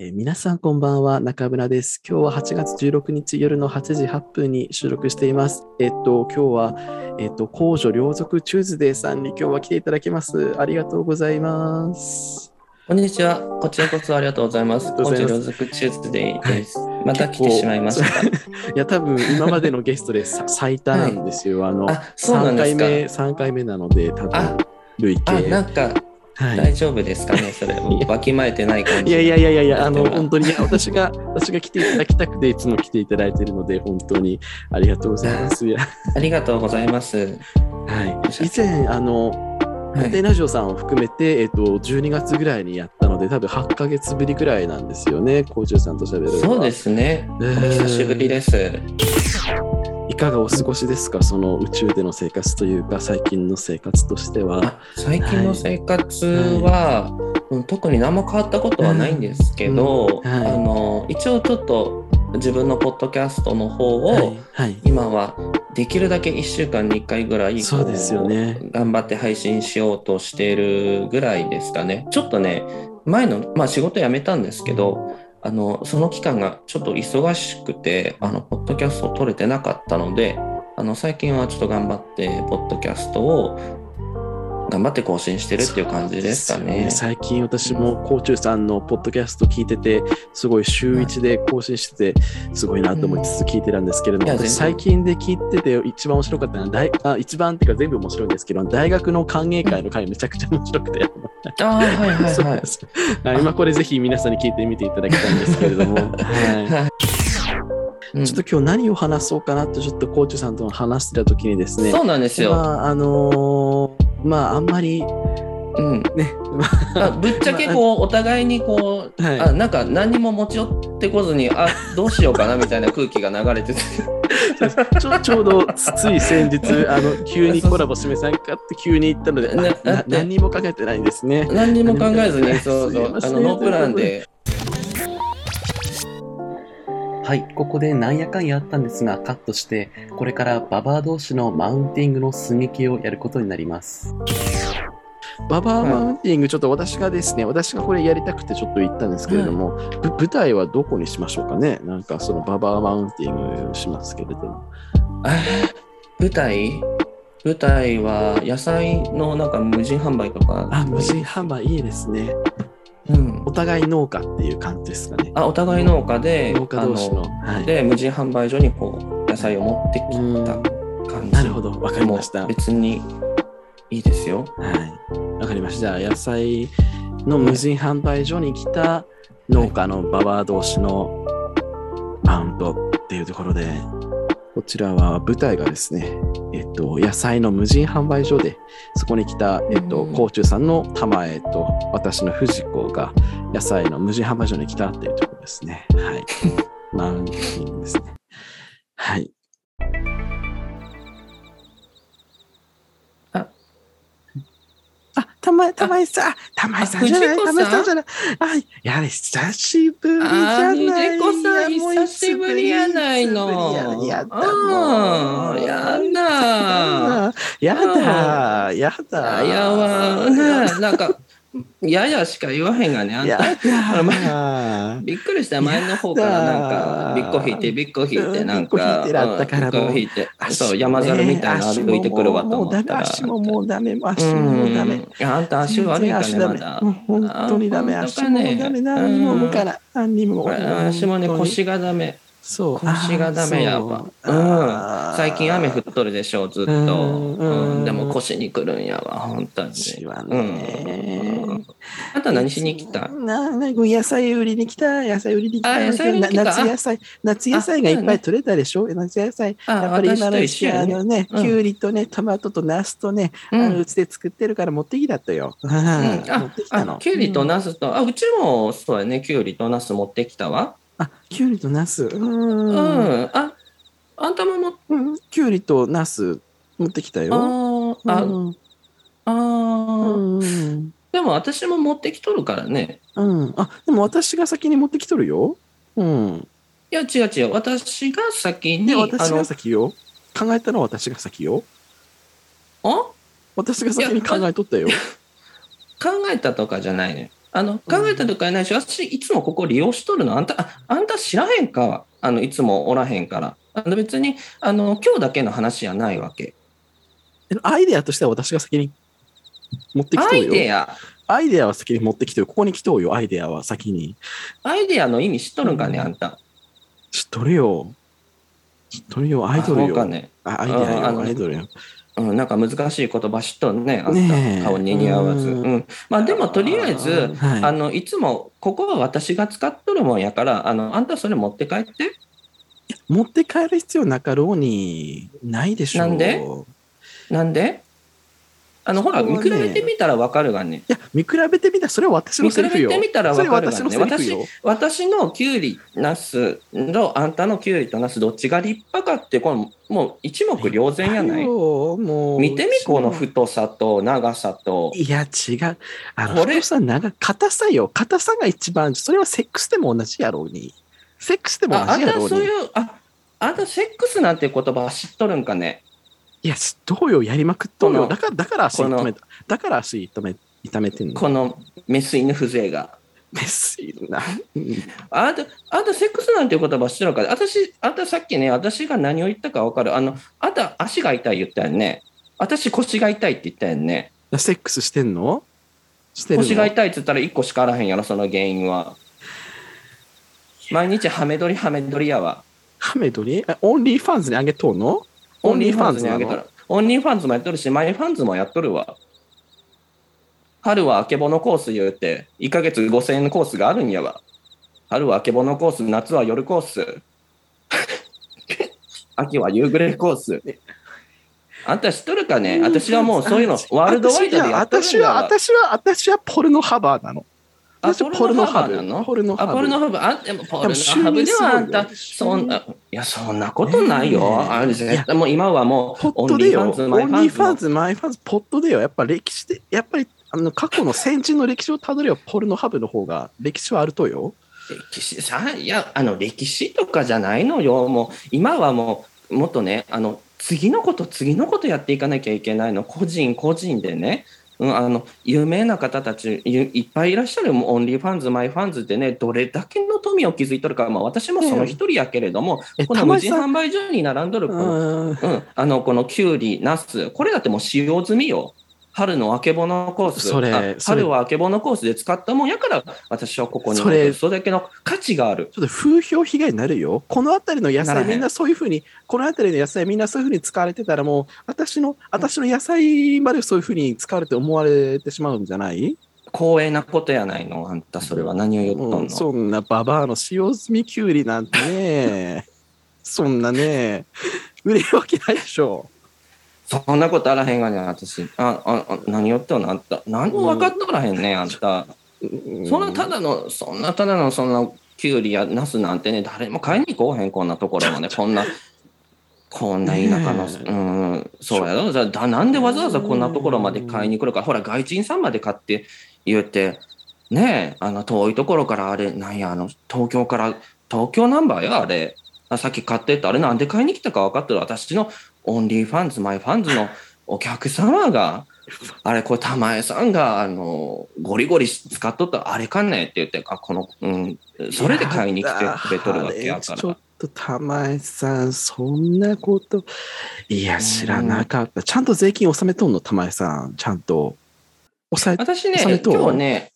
えー皆さんこんばんは、中村です。今日は8月16日夜の8時8分に収録しています。えっと、今日は、えっと、公女両族チューズデーさんに今日は来ていただきます。ありがとうございます。こんにちは。こちらこそありがとうございます。ありがとうコーございますチ両族チューズデーです。また来てしまいました。いや、多分今までのゲストでさ 最多なんですよ。あの、あ、そうなん3ですか。回目、3回目なので、多分あ累あ、計。なんかはい大丈夫ですかね、それ。わきまえてない感じ。いやいやいやいやいや、あの、本当に、私が、私が来ていただきたくて、いつも来ていただいているので、本当にありがとうございます。いや ありがとうございます。はい。以前、あの、はいテラジオさんを含めて、えっと、12月ぐらいにやったので、多分8ヶ月ぶりぐらいなんですよね、コーチューさんと喋るそうですね。おね久しぶりです。いかがお過ごしですか、その宇宙での生活というか、最近の生活としては。あ最近の生活は、うん特に何も変わったことはないんですけど、うんはい。あの一応ちょっと自分のポッドキャストの方を、はい、はい。今はできるだけ1週間に1回ぐらいこそうですよね。頑張って配信しようとしているぐらいですかね。ちょっとね前の、まあ、仕事辞めたんですけどあのその期間がちょっと忙しくてあのポッドキャストを撮れてなかったのであの最近はちょっと頑張ってポッドキャストを頑張って更新してるっていう感じですかそうね。最近私もコーチューさんのポッドキャスト聞いてて、すごい週一で更新してて、すごいなと思いつつ聞いてたんですけれども、いや全然。私最近で聞いてて一番面白かったのは、大あ一番っていうか全部面白いんですけど、大学の歓迎会の回めちゃくちゃ面白くて、ああはいはいはい。そうなんで。す。はい今これぜひ皆さんに聞いてみていただきたいんですけれども、はい。うん。ちょっと今日何を話そうかなとちょっとコーチューさんと話してた時にですね、そうなんですよ。まああのーまああんまりうん、ね、あ。ぶっちゃけこうお互いにこう、はい。あなんか何にも持ち寄ってこずにあどうしようかなみたいな空気が流れててちょ ちょうどつつい先日あの急にコラボしめさんかって急に言ったので、な何にも考えてないんですね。何にも考えずにそう すそいうあのノープランではい、ここでなんやかんやあったんですがカットして、これからババア同士のマウンティングの寸劇をやることになります。ババアマウンティング、ちょっと私がですね、私がこれやりたくてちょっと言ったんですけれども、ぶ舞台はどこにしましょうかね？なんかそのババアマウンティングしますけれども。あ舞台？舞台は野菜のなんか無人販売とか？あ、無人販売いいですね。うんお互い農家っていう感じですかね。あお互い農家で農家同士の。あはい、で無人販売所にこう野菜を持ってきた感じなるほど、わかりました。別にいいですよはい。わかりました。じゃあ、野菜の無人販売所に来た農家のババア同士のマウントっていうところで、こちらは舞台がですね、えっと、野菜の無人販売所で、そこに来た、えっと、うん甲虫さんの玉江と私の藤子が野菜の無人販売所に来たっていうところですね。はい。マウンティングですね。はい。玉江、玉江さん、玉江さん？じゃない、玉江さんじゃない。あ、やれ、久しぶりじゃない。みじこさん、久しぶりやないの。ややだ、やだ。やだ、やだ。あやわ、ね、なんか、ややしか言わへんがね、あんやた。だ。びっくりした、前の方からなんか、びっこ引いて、びっこ引いて、なんか、びっこ引いてそう、山猿みたいな歩いてくるわと思ったら。足ももうダメ、足うももうダメ。あんた足悪いかね、まだ。本当にダメ、あ足もダメ、何にも向かない。何にも。足もね、腰がダメ。そう。腰がダメやわ。そううん。最近雨降っとるでしょ、ずっと。うんうん。でも腰に来るんやわ、本当に。腰はうねん。あんた何しに来たな、な、野菜売りに来た、野菜売りに来た。あ野菜売りに来た？な夏野菜、夏野菜がいっぱい取れたでしょ？夏野菜。あやっぱり今の時期、あのね、うんきゅうりとね、トマトとナスとね、うんあのうちで作ってるから持ってきたったよ。うん持あきゅうりとうんナスと、あ、うちもそうやね、きゅうりとナス持ってきたわ。あ、きゅうりとナス。う。うんん。あ、あんたもも、うん。きゅうりとナス持ってきたあよ。ーあ、うんあーうん。でも私も持ってきとるからね。うん。あ、でも私が先に持ってきとるよ。うん。いや、違う違う。私が先に、で、私が、先よ。考えたのは私が先よ。あ？私が先に考えとったよ。考えたとかじゃないね。あの、考えたとかやないし、私、いつもここ利用しとるの。あんた、ああんた知らへんか？あの、いつもおらへんから。あの別に、あの、今日だけの話じゃないわけ。アイデアとしては私が先に持ってきアとうよ。イデア、アイデアは先に持ってきてよ。ここに来とうよ、アイデアは先に。アイデアの意味知っとるんかね、うんあんた。知っとるよ。知っとるよ、アイドルよ。あアイデアよ、アイドルよ。うん、なんか難しい言葉知っとるね、あんた。顔に似合わず。ううんん。まあでも、とりあえず、はいあの、いつも、ここは私が使っとるもんやから、あの、あんたそれ持って帰って。持って帰る必要なかろうに、ないでしょう。なんで？なんで？あの、ほら、ね見比べてみたらわかるがね。いや、見比べてみたら、それは私の見比べセリフよ。てみたらわかるがね。私。私のキュウリ、ナスの、あんたのキュウリとナス、どっちが立派かって、この、もう一目瞭然やない？よもう見てみ、この太さと長さと。いや、違う。あの、これ太さ、長、硬さよ。硬さが一番、それはセックスでも同じやろうに。セックスでもあ、あん同じやろうに。たそういう、あ、あんたセックスなんて言葉知っとるんかね？いや、どうよ、やりまくっとうよ。だから、だから足痛めた。だから足痛め、痛めてんの？このメス犬風情が。メスいるな。うんあんた、あんたセックスなんていう言葉知ってるのか私、あんたさっきね、私が何を言ったか分かる。あの、あんた足が痛い言ったよね。私腰が痛いって言ったよね。セックスしてんの？してるの？腰が痛いって言ったら1個しかあらへんやろ、その原因は。毎日ハメ撮りハメ撮りやわ。ハメドリえ OnlyFans にあげとうの？ OnlyFans にあげたなら。 OnlyFans もやっとるし、 MyFans もやっとるわ。春はあけぼのコース言うて、1ヶ月5000円のコースがあるんやわ。春はあけぼのコース、夏は夜コース。秋は夕暮れコース。あんた知っとるかね？私はもうそういうのワールドワイドでやっとるん私は。私は、私はポルノハバーなの。あ私はポルノハブなの？ポルノハあ、ブポルノハブ。あ、でもポルノハブではあんた、そんな、いや、そんなことないよ。ねえあれ絶対もう今はもう、ポッオトでよ。オンンリーファンズ、マイファンズのリーファンズ、マイファンズ、ポットでよ。やっぱ歴史で、やっぱり、あの、過去の先人の歴史をたどれば、ポルノハブの方が歴史はあるとよ。歴史さ、いや、あの、歴史とかじゃないのよ。もう、今はもう、もっとね、あの、次のこと、次のことやっていかなきゃいけないの。個人、個人でね。うん、あの、有名な方たちいいっぱいいらっしゃる OnlyFans、MyFans ってね、どれだけの富を築いとるか、まあ私もその一人やけれども、えこの無人販売所に並んどるこのうん。うん、あの、このキュウリ、ナス、これだってもう使用済みよ。春のあけぼのコース。それ春はあけぼのコースで使ったもんやから、私はここにそれそれだけの価値がある。ちょっと風評被害になるよ。この辺りの野菜みんなそういうふうに、この辺りの野菜みんなそういうふうに使われてたらもう、私の、私の野菜までそういうふうに使われて思われてしまうんじゃない？光栄なことやないの、あんた、それは何を言っとんの？うんそんなババアの使用済みキュウリなんてね、そんなね、売れるわけないでしょ。そんなことあらへんがね、私。あ、あ、あ何言っとんの、あんた。何も分かっとらへんね、あんた。そんなただの、そんなただの、そんな、キュウリやナスなんてね、誰も買いに来おへん、こんなところまで、こんな、こんな田舎の、ねえうん、そうやろ。じゃあだなんでわざわざこんなところまで買いに来るか。ほら、外人さんまで買って言って、ねえ、あの、遠いところからあれ、なんや、あの、東京から、東京ナンバーや、あれ。あさっき買ってった、あれなんで買いに来たか分かってる。私の OnlyFans、MyFans のお客様が、あれ、これ、玉江さんが、あの、ゴリゴリ使っとった、あれかねって言って、あ、この、うん、それで買いに来てくれとるわけやからちょっ。と玉井さん、そんなこと。いや、知らなかった。ちゃんと税金納めとんの、玉井さん。ちゃんと。抑え、私ね今日ね、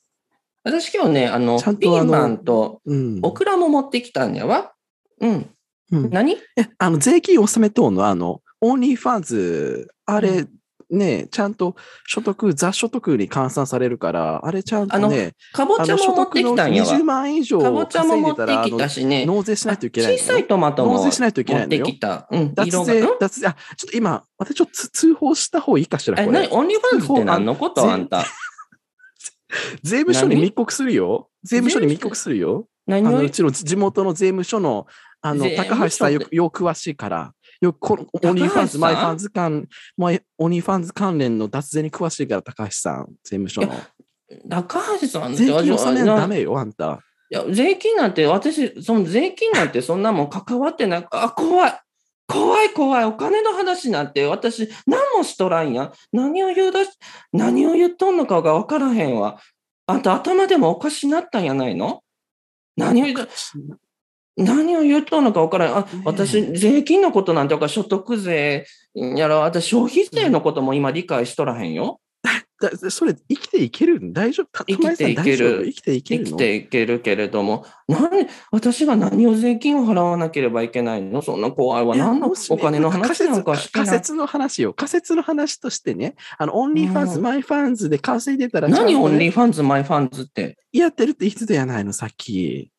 私今日ね、あの、ちゃんとあのピーマンとうん。オクラも持ってきたんやわ。うん。うん何？え、あの、税金納めとんの、あの、 OnlyFans、あれ、うね、ちゃんと所得、雑所得に換算されるから、あれちゃんとね、かぼちゃも持ってきたんやわ。20万円以上稼いでたら、たしね。の納税しないといけない。小さいトマトも納税しないといけないのよ持ってき。た。うん。脱。税うん、脱税、あ、ちょっと今、私ちょっとつ通報した方がいいかしら、え、これ。何？ OnlyFans って何のこと？あんた。税務署に何？密告するよ。税務署に密告するよ。あ何を？のうちの地元の税務署の、あの、高橋さんよく、よく詳しいから、よくこの、 OnlyFans、MyFans 関、マイ OnlyFans 関連の脱税に詳しいから、高橋さん、税務署の。高橋さんって税金納めなダメよ、あんた。いや、税金なんて、私、その税金なんてそんなもん関わってない。あ、怖い。怖い怖い。お金の話なんて私、何もしとらんやん。何を言うだし、何を言っとんのかがわからへんわ。あんた頭でもおかしになったんやないの？何を言う何を言うとんのか分からん。あ、ねえ私、税金のことなんて分か所得税やら、私、消費税のことも今理解しとらへんよ。だそれ、生きていけるん大丈夫？た生きていける生きていけるの？生きていけるけれども、なんで、私が何を税金を払わなければいけないの？そんな怖いわ。いや何のお金の話なんかしてない。仮説の話よ。仮説の話としてね、あの、 OnlyFans、うん MyFans で稼いでたら、何 OnlyFans、MyFans って？やってるって言ってたやないの、さっき。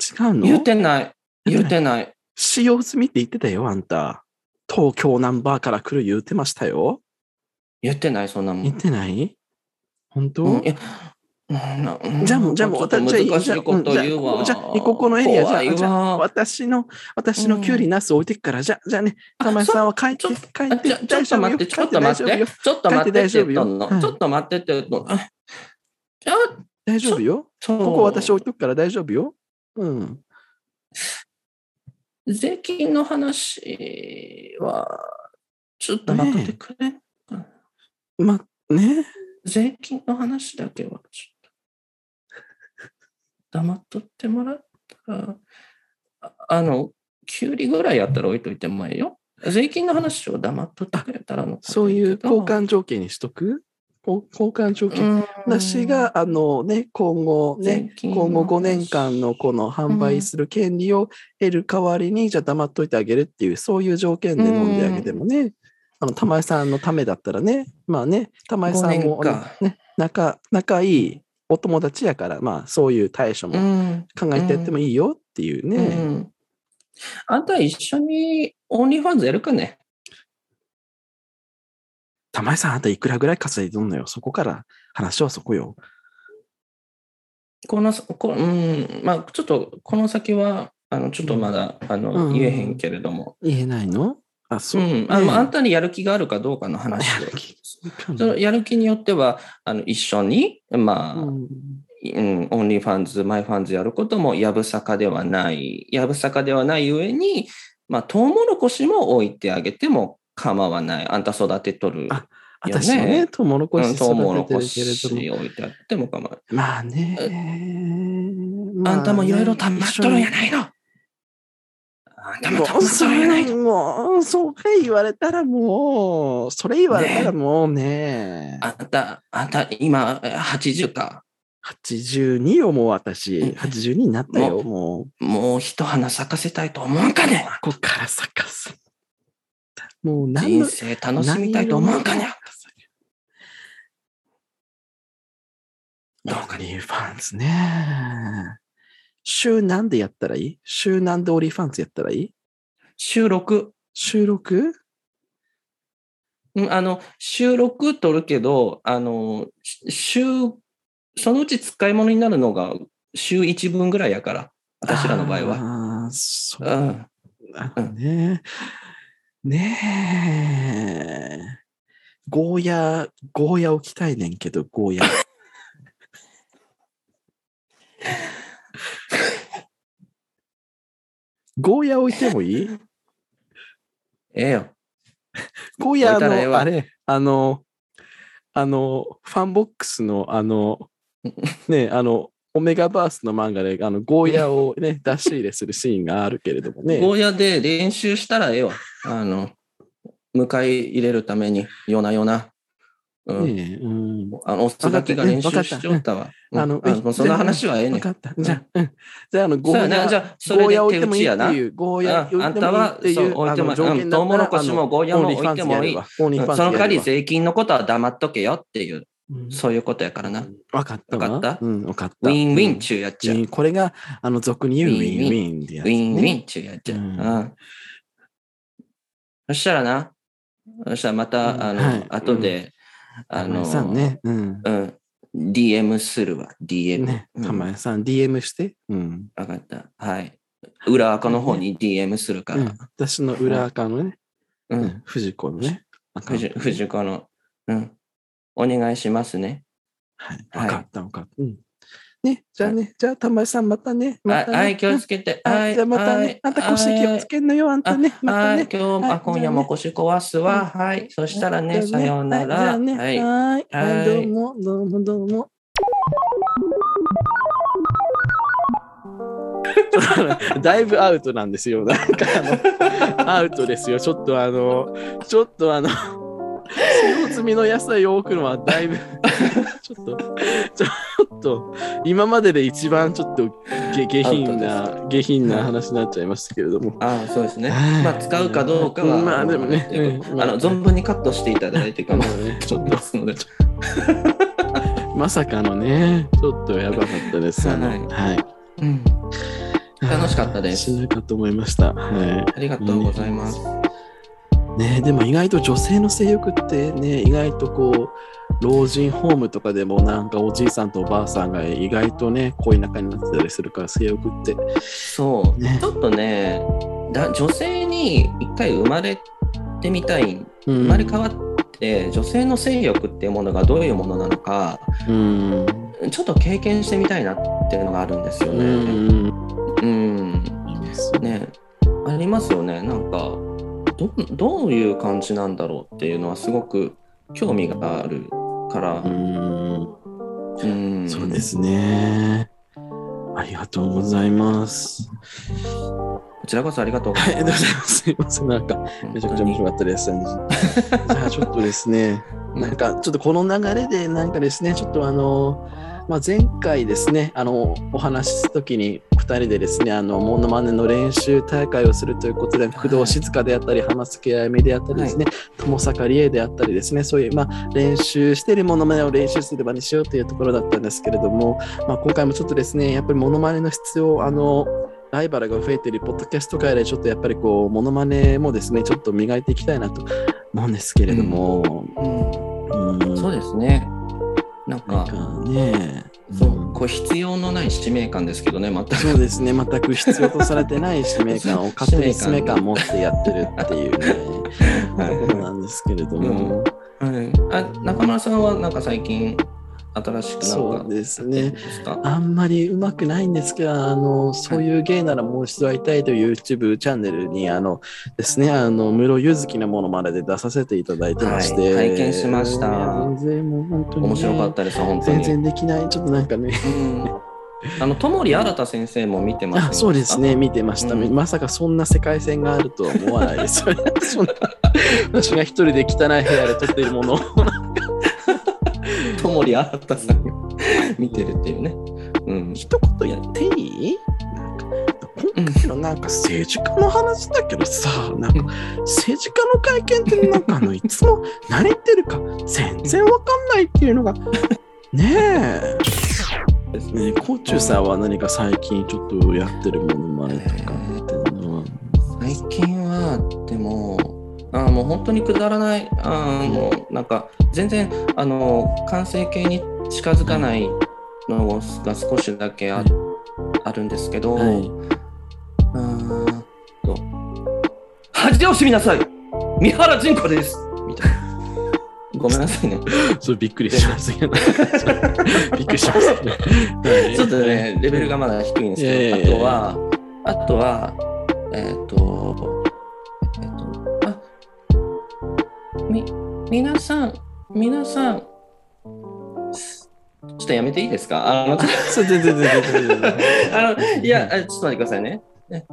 違うの？言ってない。言ってない。使用済みって言ってたよ、あんた。東京ナンバーから来る言ってましたよ。言ってない、そんなもん。言ってない？本当、うんじゃあもう、じゃあもう、私じゃあ。じゃあ、じゃあここのエリア、じゃじゃあ、わ私の、私のキュウリ、ナス置いてくから、じゃあ、じゃあね、玉井さんは帰って、ちょ帰って、あちょちょっと待って、ちょっと待って、ちょっと待ってちょっと待ってって言っとんの。大丈夫よ。ここ私置いとくから大丈夫よ。うん。税金の話は、ちょっと待ってくれ。ま、ね。税金の話だけは、ちょっと、黙っとってもらったら、ああの、キュウリぐらいやったら置いといてもいいよ。税金の話を黙っとってくれたらの。そういう交換条件にしとく？こ交換条件。うん。私が、あのね、今後ね今後5年間のこの販売する権利を得る代わりに、じゃあ黙っといてあげるっていう、そういう条件で飲んであげてもね、あの、玉井さんのためだったらね、まあね、玉井さんも5年かね、仲、仲いいお友達やから、まあそういう対処うもん。考えてやってもいいよっていうね。うん。あんた一緒に OnlyFans やるかね玉井さん、あんたいくらぐらい稼いでんのよ。そこから話はそこよ。この、こうん、まあちょっとこの先は、あの、ちょっとまだ、あの、うん言えへんけれども、言えないの？あ、うそう。ん、あの、ねあんたにやる気があるかどうかの話をやる気そのやる気によっては、あの、一緒に、まあ、うんうん、 OnlyFans、MyFans やることもやぶさかではない。やぶさかではない上に、まあ、トウモロコシも置いてあげても構わない。あんた育てとる。あ私もね、トウモロコシ育ててるけれシども。置いてあっても構わない。まあね。あんたもいろいろたまっとるんやいないの。あんたももたまっとるんやないの。もう、そうか言われたらもう、それ言われたらもうね、あんた、あんた、今、80か。82よ、もう私。うん82になったよ、もう。もう一花咲かせたいと思うかね。ここから咲かす。もう何の人生楽しみたいと思うかね。どうかにファンズね。週何でやったらいい週何でオリーファンズやったらいい収録。収録うんあの、収録取るけど、あの、し週、そのうち使い物になるのが週1分ぐらいやから、私らの場合は。ああ、そうう。ん。あうんねねえ。ゴーヤ、ゴーヤ置きたいねんけど、ゴーヤ。ゴーヤ置いてもいい？ええよ。ゴーヤ置いたらええの、わあれ、あの、あの、ファンボックスの、あの、ね、あの、オメガバースの漫画で、あの、ゴーヤをね、出し入れするシーンがあるけれどもね。ゴーヤで練習したらええわ。あの、迎え入れるために、夜な夜な。うん。ねえうん。あの、おつがきが練習しちゃったわ。あの、そんな話はええねん。分かった。じゃあ、うん。じゃあ、あの、ゴーヤ、じゃあそれでゴーヤ置いてもいい手打ちやなゴーヤうんあんたは置いてもいいっていう、そう置いてもトウモロコシもゴーヤも置いてもいいその代わり税金のことは黙っとけよっていう、そういうことやからな。ウ分かったわ。わかった？うん、分かった。ィンウィンうん中やっちゃう。ウうんこれが、あの、俗に言うウィンウウィンウィンってやつ、ね。ィンウィン中やっちゃう。ううんん。そしたらな、そしたらまうんた、あはいの、後で、あの、さんね。うん。うん、DM するわ、DM。ね、うんたまやさん、DM して？うん。わかった。はい。裏垢の方に DM するかうんら。私の裏垢のね、う。うんん、藤子のね。藤子の、うん。お願いしますね。はい。分かった、分かった。うんね、じゃあね、じゃあ、玉井さん、またね。はいねはい、気をつけて。はい、じゃあ、またね、あんた腰気をつけんのよ、あんたね。またね。今日、あ、今夜も腰壊すわ。はい、そしたらね、さようなら。はい、はい、どうも、どうも、どうも。だいぶアウトなんですよ。なんかあの、アウトですよ。ちょっとあの、ちょっとあの使用済みの野菜を置くのはだいぶ、ちょっと、ちょっと、今までで一番ちょっと下下品な、下品な話になっちゃいましたけれども。ああ、そうですね。はいまあ、使うかどうかは、まあでもねあのうんまああの存分にカットしていただいて構わまあねちょっとですので。まさかのね、ちょっとやばかったです。あのはいはい。うん楽しかったですしないかと思いました。はい。ありがとうございます。ねでも意外と女性の性欲ってね、意外とこう、老人ホームとかでもなんかおじいさんとおばあさんが意外とね、恋仲になってたりするから性欲って。そう、ねちょっとねだ、女性に一回生まれてみたい、生生まれ変わって、女性の性欲っていうものがどういうものなのか、うん。ちょっと経験してみたいなっていうのがあるんですようね。ん。うん、ねありますよね。なんかど、どういう感じなんだろうっていうのはすごく興味があるからう、ん。うん、そうですね。ありがとうございます。こちらこそありがとうございます。す。すいません。なんか、めちゃくちゃ面白かったです。じゃあちょっとですね、なんかちょっとこの流れでなんかですね、ちょっとあの、まあ、前回ですね、あの、お話しした時に2人でですね、あの、モノマネの練習大会をするということで、工藤静香であったり、浜崎あゆみであったりですね、友坂理恵であったりですね、そういう、まあ、練習しているモノマネを練習する場にしようというところだったんですけれども、まあ、今回もちょっとですね、やっぱりモノマネの質を、あの、ライバルが増えているポッドキャスト界でちょっとやっぱりこう、モノマネもですね、ちょっと磨いていきたいなと思うんですけれども、うん。うん。そうですね。なんか、ね、そううん。こう必要のない使命感ですけどね、また。そうですね、全く必要とされてない使命感を勝手に使命感を持ってやってるっていうね、はい。ところなんですけれども、はい、あ中村さんはなんか最近新しくなんかそうですね。あんまりうまくないんですけど、あの、そういう芸ならもう一度会いたいという YouTube チャンネルに、あのですね、あの、室ゆずきのものまでで出させていただいてまして、はい拝見しました。全然もう本当に、ね、面白かったです、本当全に。然できない、ちょっとなんかね、うん、あの、友利新先生も見てますあそうですね、見てました、うん。まさかそんな世界線があるとは思わないです。そんな私が一人で汚い部屋で撮っているものを。友利新さんが見てるっていうね。うん。一言言っていい？なんか今回のなんか政治家の話だけどさ、なんか政治家の会見ってなんかあのいつも何言ってるか全然わかんないっていうのが、ねえ。ですねコーチューさんは何か最近ちょっとやってるものもあるとかっていうのは。最近は、でも、あもう本当にくだらない、あもうなんか全然あの完成形に近づかないのが少しだけあ,、はいあるんですけど、はいうーんと恥をしみなさい三原純子ですみたいな。ごめんなさいね。それびっくりしますけど。びっくりしますね。はい ちょっとね、レベルがまだ低いんですけど、あとは、あとは、皆さん、皆さん、ちょっとやめていいですか？あの、いや、あちょっと待ってくださいね。ね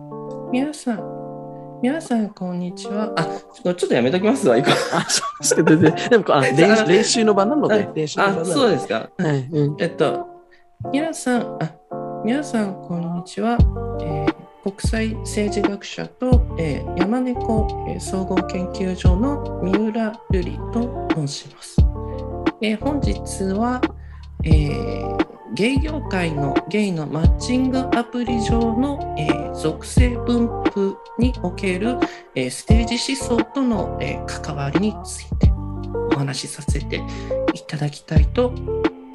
皆さん、皆さん、こんにちは。あ、ちょっとやめときますわ、行こう。あ、そうであ 練習、練習の場なのであ、練習の場なあ、ので。そうですか。はい。うん。えっと、皆さん、あ皆さん、こんにちは。えー国際政治学者と、えー山猫、えー総合研究所の三浦瑠璃と申します。えー本日は、えーゲイ業界のゲイのマッチングアプリ上の、えー属性分布における、えー政治思想との、えー関わりについてお話しさせていただきたいと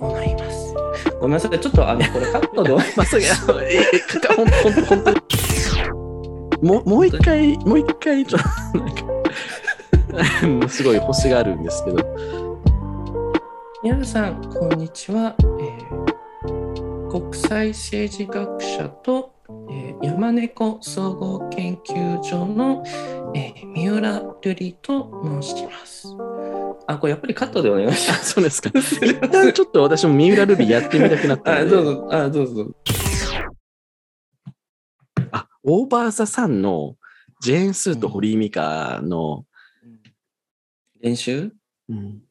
思います。ごめんなさい、ちょっとあのこれカットで。まさか、えー、かほんほん本当。もう、もう一回、もう一回、ちょっと、なんか、すごい星があるんですけど。皆さん、こんにちは。えー国際政治学者と、えー山猫総合研究所の、えー三浦瑠璃と申します。あ、これやっぱりカットでお願いしあ、ます。そうですか。一 旦ちょっと私も三浦ルビーやってみたくなったあ、ので。どうぞ、あ、どうぞ。あ、オーバーザさんのジェーン・スーと堀井美香の、練習？うん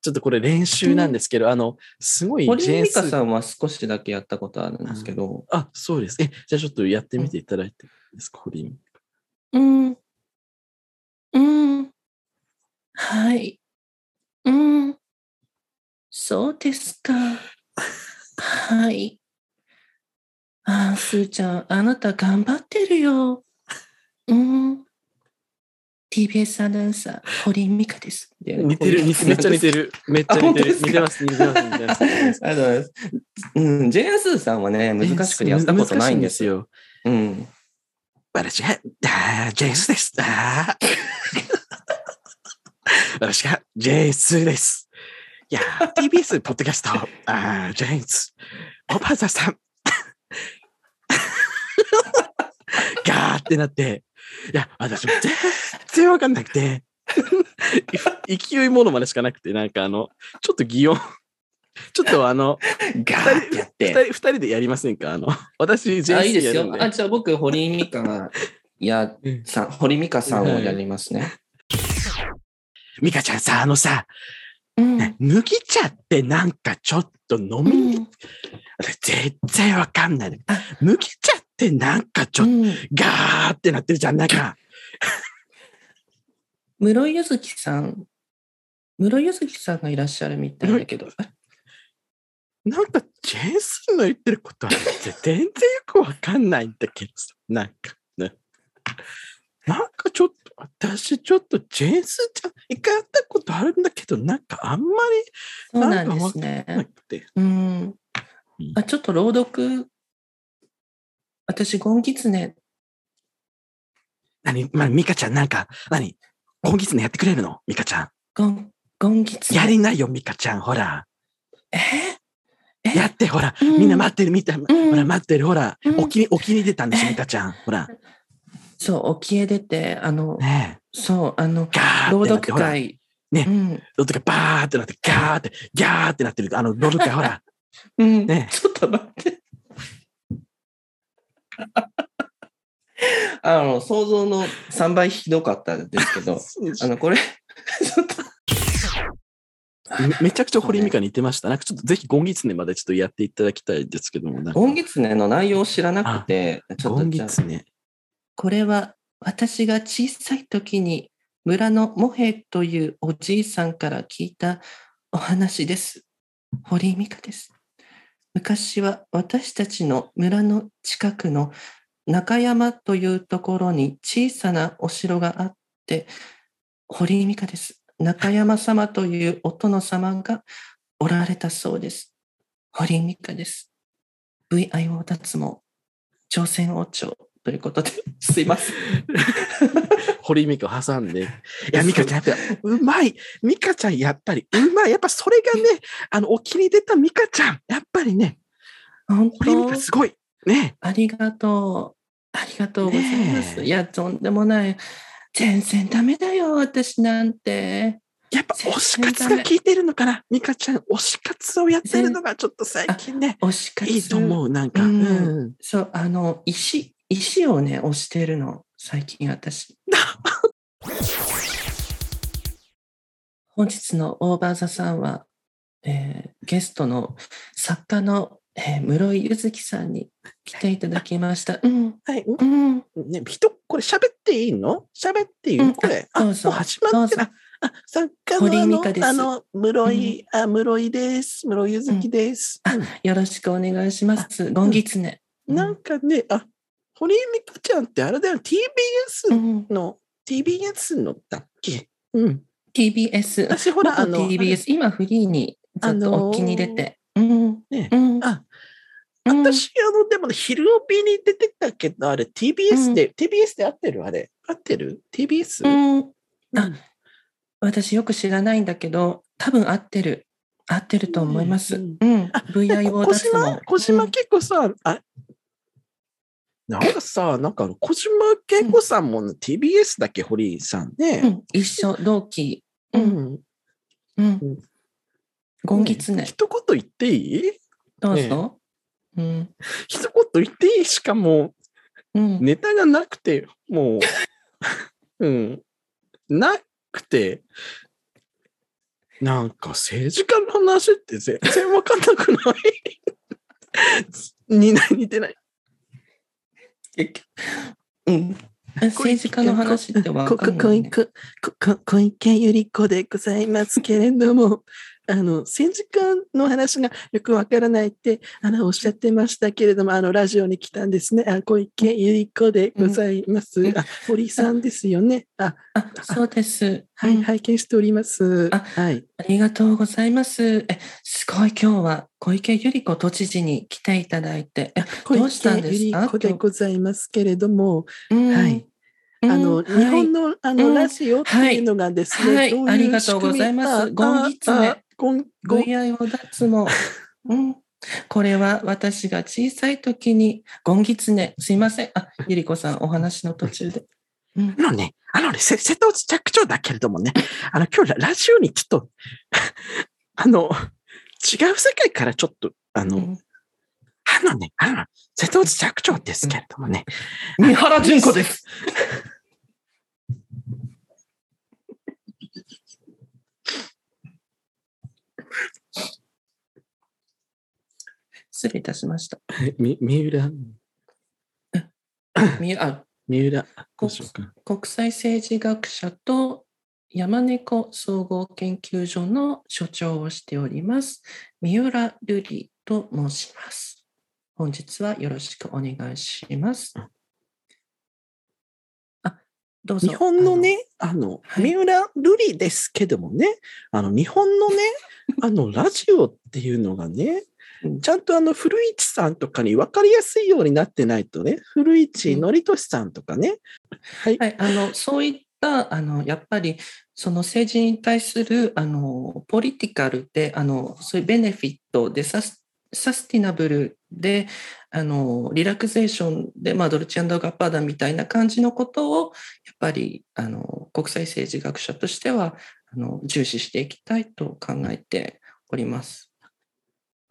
ちょっとこれ練習なんですけど、あの、すごい堀ジェーン・スー。井美香さんは少しだけやったことあるんですけど、あ、そうです。え、じゃあちょっとやってみていただいていいですか、堀井美香。うん。うん。はい。うん。そうですか。はい。あー、すーちゃん、あなた頑張ってるよ。うん。TBS アナウンサー、堀井美香です。似てる、似てめっちゃ似てる。めっちゃ似てる。似てます、似てます、ありがとうございます。うん、ジェーン・スーさんはね、難しくてやったことないんですよ。よ。うん。私が、あージェーンスです。あー私が、ジェーンスです。いやー、TBS ポッドキャスト、あージェーンス、おばあさん。ガーってなって、いや、私も全然わかんなくて、勢いものまでしかなくて、なんかあの、ちょっと擬音、ちょっとあの、ガーってやっ二て。人二人でやりませんか？あの、私、ジェあ、ーンいいです。よあ、じゃあ僕、堀井美香やうんさん、堀美香さんをやりますね。ミカちゃんさ、あのさ、うん。麦茶ってなんかちょっと飲みに、私絶対わかんない。あ麦茶ってなんかちょっとうんガーってなってるじゃん。なんか、室井ゆずきさん、室井ゆずきさんがいらっしゃるみたいだけど、あなんかジェーンスの言ってることは全然よくわかんないんだけどさ。なんかね。なんかちょっと、私ちょっとジェーンスちゃん一回やったことあるんだけど、なんかあんまそうなんでなんすねり。なくて。うんうん。あちょっと朗読、私、ゴンギツネ、何？まあ、ミカちゃんなんか、何？今月のやってくれるの？ミカちゃん。ゴン、ゴンギツネ。やりなよ、ミカちゃん。ほら。え？え？やって、ほら。うんみんな待ってる、見た。ほら、待ってる、ほらうん。沖に、沖に出たんですよ、ミカちゃん。ほら。そう、沖へ出て、あの、ねえ。そう、あの、ガー朗。読会。ねうん。朗読会バーってなって、ガーって、ギャーってなってる。あの、朗読会、ほら。うん。ねちょっと待って。あの、想像の3倍ひどかったですけど、あの、これ、ちょっと、めめちゃくちゃ堀井美香に似てました。なんかちょっとぜひゴンギツネまでちょっとやっていただきたいですけども。ゴンギツネの内容を知らなくて、ちょっゴンとじゃあギツネ。これは私が小さい時に村のモヘというおじいさんから聞いたお話です。堀井美香です。昔は私たちの村の近くの中山というところに小さなお城があって、堀井美香です。中山様というお殿様がおられたそうです。堀井美香です。VIO 脱毛、朝鮮王朝ということで、すいません。堀井美香を挟んで。いや、美香ちゃん、やっぱ、うまい。美香ちゃん、やっぱり、うまい。やっぱそれがね、あの、沖に出た美香ちゃん。やっぱりね、本堀井美当香すごい。ね。ありがとう。ありがとうございます。いや、とんでもない。全然ダメだよ、私なんて。やっぱ推し活が効いてるのかな美香ちゃん、推し活をやってるのがちょっと最近ね、推し活？いいと思う。なんか、ううんん。そう、あの、石、石をね、押してるの、最近私。本日のオーバーザさんは、えーゲストの作家の、えー室井ゆずきさんに来ていただきました。うん、はい。うん。ね、人、これ喋っていいの？喋っていい、うんこれ。あ、どう始まってな。あ、作家のあの、室井、あ、室井です。室井ゆずきです。あよろしくお願いします。ゴンギツネ。うんなんかね、あ、堀井美香ちゃんってあれだよ、う TBS ん、の、TBS のだっけ？うん。TBS。私ほら、元あの、TBS。今フリーにちょっとあのーお気に入れて。うん。ねうん。あ、うん私、あの、でもね、昼帯に出てたけど、あれ、TBS で、TBS で合ってる？あれ。合ってる ?TBS? うん。あうん私よく知らないんだけど、多分合ってる。合ってると思います。ううんん。あ VIO 小脱毛島、。小島うん恵子さん、あ、なんかさ、なんかあの小島恵子さんも TBS だっけ、堀井さんうね。ん一緒、同期。ううん。ん。うん。ゴンギツネ。一言言っていい？どうぞ。うん。一言言っていい？しかも、うん。ネタがなくて、もう、うん。なくて、なんか政治家の話って全然わかんなくない？似ない似てない？結局うん。政治家の話ってわかんない、ね。小池百合子でございますけれども、あの、政治家の話がよくわからないって、あの、おっしゃってましたけれども、あの、ラジオに来たんですね。あ、小池百合子でございます。うんあ、堀さんですよね。あ、あ、そうです。はい、うん拝見しております。あはい。ありがとうございます。え、すごい今日は小池百合子都知事に来ていただいて。どうしたん池ですか？百合子でございますけれども、うんはい。うんあの、日本の、あの、うんラジオっていうのがですね、はいどういうありがとうございますゴンギツネああゴン、ゴン、VIO 脱毛。うん。これは私が小さい時に、ゴンギツネ、すいません。あ、ゆりこさん、お話の途中で。うんあのね、あのね、瀬戸内寂聴だけれどもね、あの、今日ラジオにちょっと、あの、違う世界からちょっと、あの、うんあのね、あの、瀬戸内寂聴ですけれどもね、三原純子です。失礼いたしました。み、三浦、みあ三浦、どうしようか。国際政治学者と山猫総合研究所の所長をしております、三浦瑠璃と申します。本日はよろしくお願いします。あ、どうぞ。日本のね、あの、はい三浦瑠璃ですけどもね、あの、日本のね、あの、ラジオっていうのがねうん、ちゃんとあの、古市さんとかに分かりやすいようになってないとね、古市うん憲俊さんとかね、はい、はい、あのそういったあのやっぱりその政治に対するあのポリティカルであのそういうベネフィットでサスサスティナブルであのリラクゼーションで、まあ、ドルチアンドガッパーダみたいな感じのことをやっぱりあの国際政治学者としてはあの重視していきたいと考えております。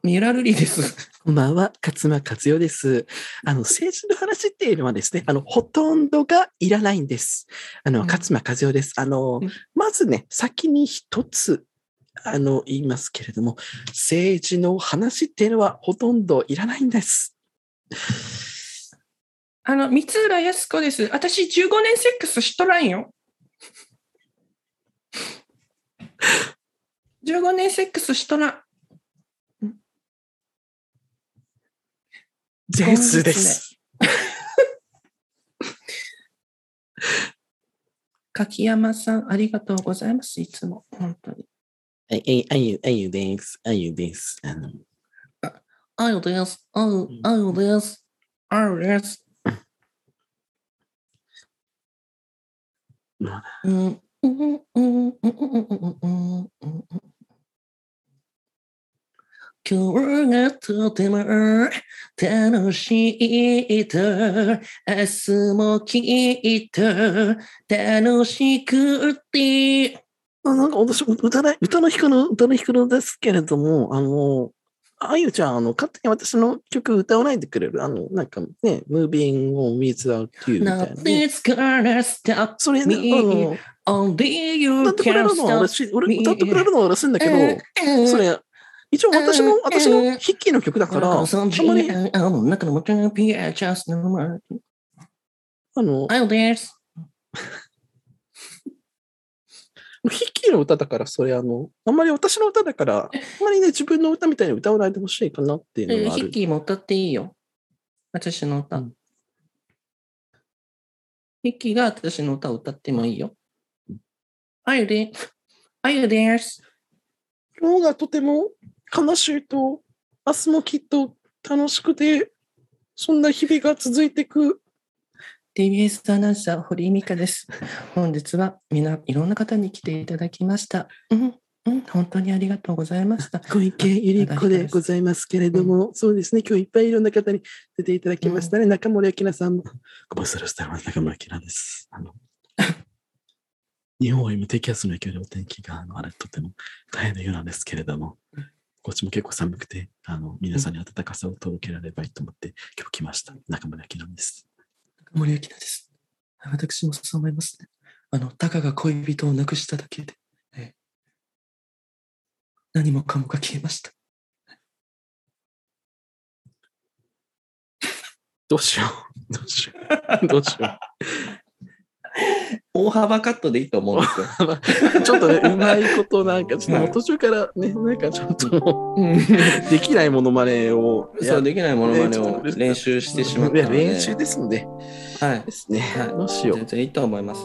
三浦瑠璃です。こんばんは、勝間和代です。あの、政治の話っていうのはですね、あの、ほとんどがいらないんです。あの、うん勝間和代です。あのうん、まずね、先に一つ、あの、言いますけれども、政治の話っていうのはほとんどいらないんです。あの、三浦靖子です。私、15年セックスしとらんよ。15年セックスしとらん。ですです。柿山さん、ありがとうございます。いつも、本当に。あゆ、あゆです。あゆです。あの。あゆです。あゆ、あゆです。あゆです。うん。うん、うん、うん、うん、うん、うん、うん、うん。今日がとても楽しいと、明日もきっと楽しくって。あなんか私、歌ない、歌の弾くの、歌の弾くのですけれども、あの、あゆちゃん、あの、勝手に私の曲歌わないでくれるあの、なんかね、Moving on without you みたいな、ね。Nothing's gonna stop それね.の、Only you 歌ってくれ can るのは stop 私、俺.歌ってくれるのは私んだけど、それ、一応私の、私のヒッキーの曲だから、あそんまり、あの.あの、I'll dance. ヒッキーの歌だから、それあの、あんまり私の歌だから、あんまりね、自分の歌みたいに歌わないでほしいかなっていうのがある。ヒッキーも歌っていいよ。私の歌。うんヒッキーが私の歌を歌ってもいいよ。Are you there? Are you there? 今日がとても悲しいと、明日もきっと楽しくて、そんな日々が続いていく。TBS アナウンサー、堀井美香です。本日はみんないろんな方に来ていただきました。うん、うん、本当にありがとうございました。小池百合子でございますけれども、そうですね、今日いっぱいいろんな方に出ていただきましたね。中森明菜さんも。ご無沙汰してます。中森明菜です。あの日本は今低気圧の影響でお天気があのあれとても大変なようなんですけれども、こっちも結構寒くて、あの皆さんに暖かさを届けられればいいと思って今日来ました。中森明菜です。森明菜です。私もそう思いますね。あの、たかが恋人を亡くしただけで、え何もかもが消えました。どうしよう。どうしよう。どうしよ大幅カットでいいと思うんですよ。う。ちょっとね、うまいことなんか、ちょっと途中からね、なんかちょっともう、できないものまねを。そう、できないものまねを練習してしまったので。いや練習ですので。はい。ですね。はいどうしよう全。然いいと思います。